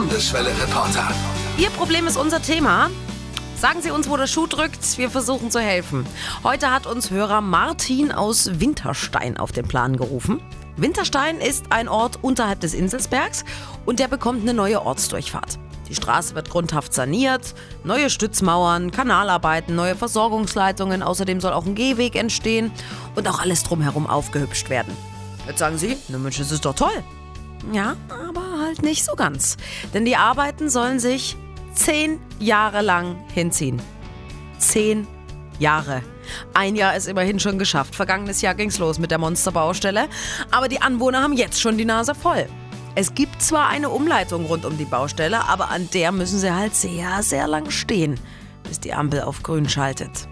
Landeswelle-Reporter. Ihr Problem ist unser Thema. Sagen Sie uns, wo der Schuh drückt. Wir versuchen zu helfen. Heute hat uns Hörer Martin aus Winterstein auf den Plan gerufen. Winterstein ist ein Ort unterhalb des Inselsbergs und der bekommt eine neue Ortsdurchfahrt. Die Straße wird grundhaft saniert, neue Stützmauern, Kanalarbeiten, neue Versorgungsleitungen, außerdem soll auch ein Gehweg entstehen und auch alles drumherum aufgehübscht werden. Jetzt sagen Sie, ne Mensch, das ist doch toll. Ja, aber halt nicht so ganz. Denn die Arbeiten sollen sich zehn Jahre lang hinziehen. Zehn Jahre. Ein Jahr ist immerhin schon geschafft. Vergangenes Jahr ging's los mit der Monsterbaustelle. Aber die Anwohner haben jetzt schon die Nase voll. Es gibt zwar eine Umleitung rund um die Baustelle, aber an der müssen sie halt sehr, sehr lang stehen, bis die Ampel auf grün schaltet.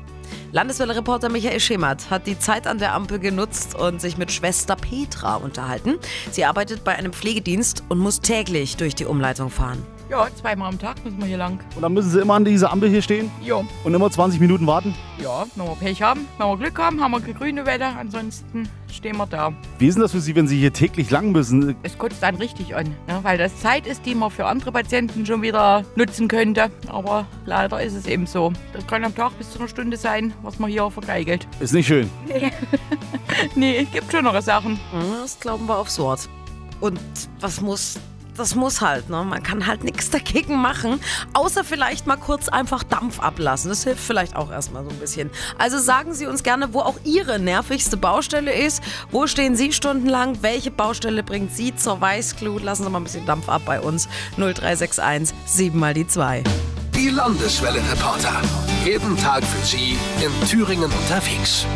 Landeswelle-Reporter Michael Schemert hat die Zeit an der Ampel genutzt und sich mit Schwester Petra unterhalten. Sie arbeitet bei einem Pflegedienst und muss täglich durch die Umleitung fahren. Ja, zweimal am Tag müssen wir hier lang. Und dann müssen sie immer an dieser Ampel hier stehen Ja, und immer 20 Minuten warten. Ja, wenn wir Pech haben, wenn wir Glück haben, haben wir grüne Wetter, ansonsten stehen wir da. Wie ist denn das für Sie, wenn Sie hier täglich lang müssen? Es kotzt dann richtig an, ne? weil das Zeit ist, die man für andere Patienten schon wieder nutzen könnte. Aber leider ist es eben so. Das kann am Tag bis zu einer Stunde sein, was man hier vergeigelt. Ist nicht schön. Nee, es gibt schönere Sachen. Ja, Das glauben wir aufs Wort. Und was muss, das muss halt, ne? Man kann halt nichts dagegen machen, außer vielleicht mal kurz einfach Dampf ablassen. Das hilft vielleicht auch erstmal so ein bisschen. Also sagen Sie uns gerne, wo auch Ihre nervigste Baustelle ist. Wo stehen Sie stundenlang? Welche Baustelle bringt Sie zur Weißglut? Lassen Sie mal ein bisschen Dampf ab bei uns. 0361 7 mal die 2. Die Landeswelle-Reporter. Jeden Tag für Sie in Thüringen unterwegs.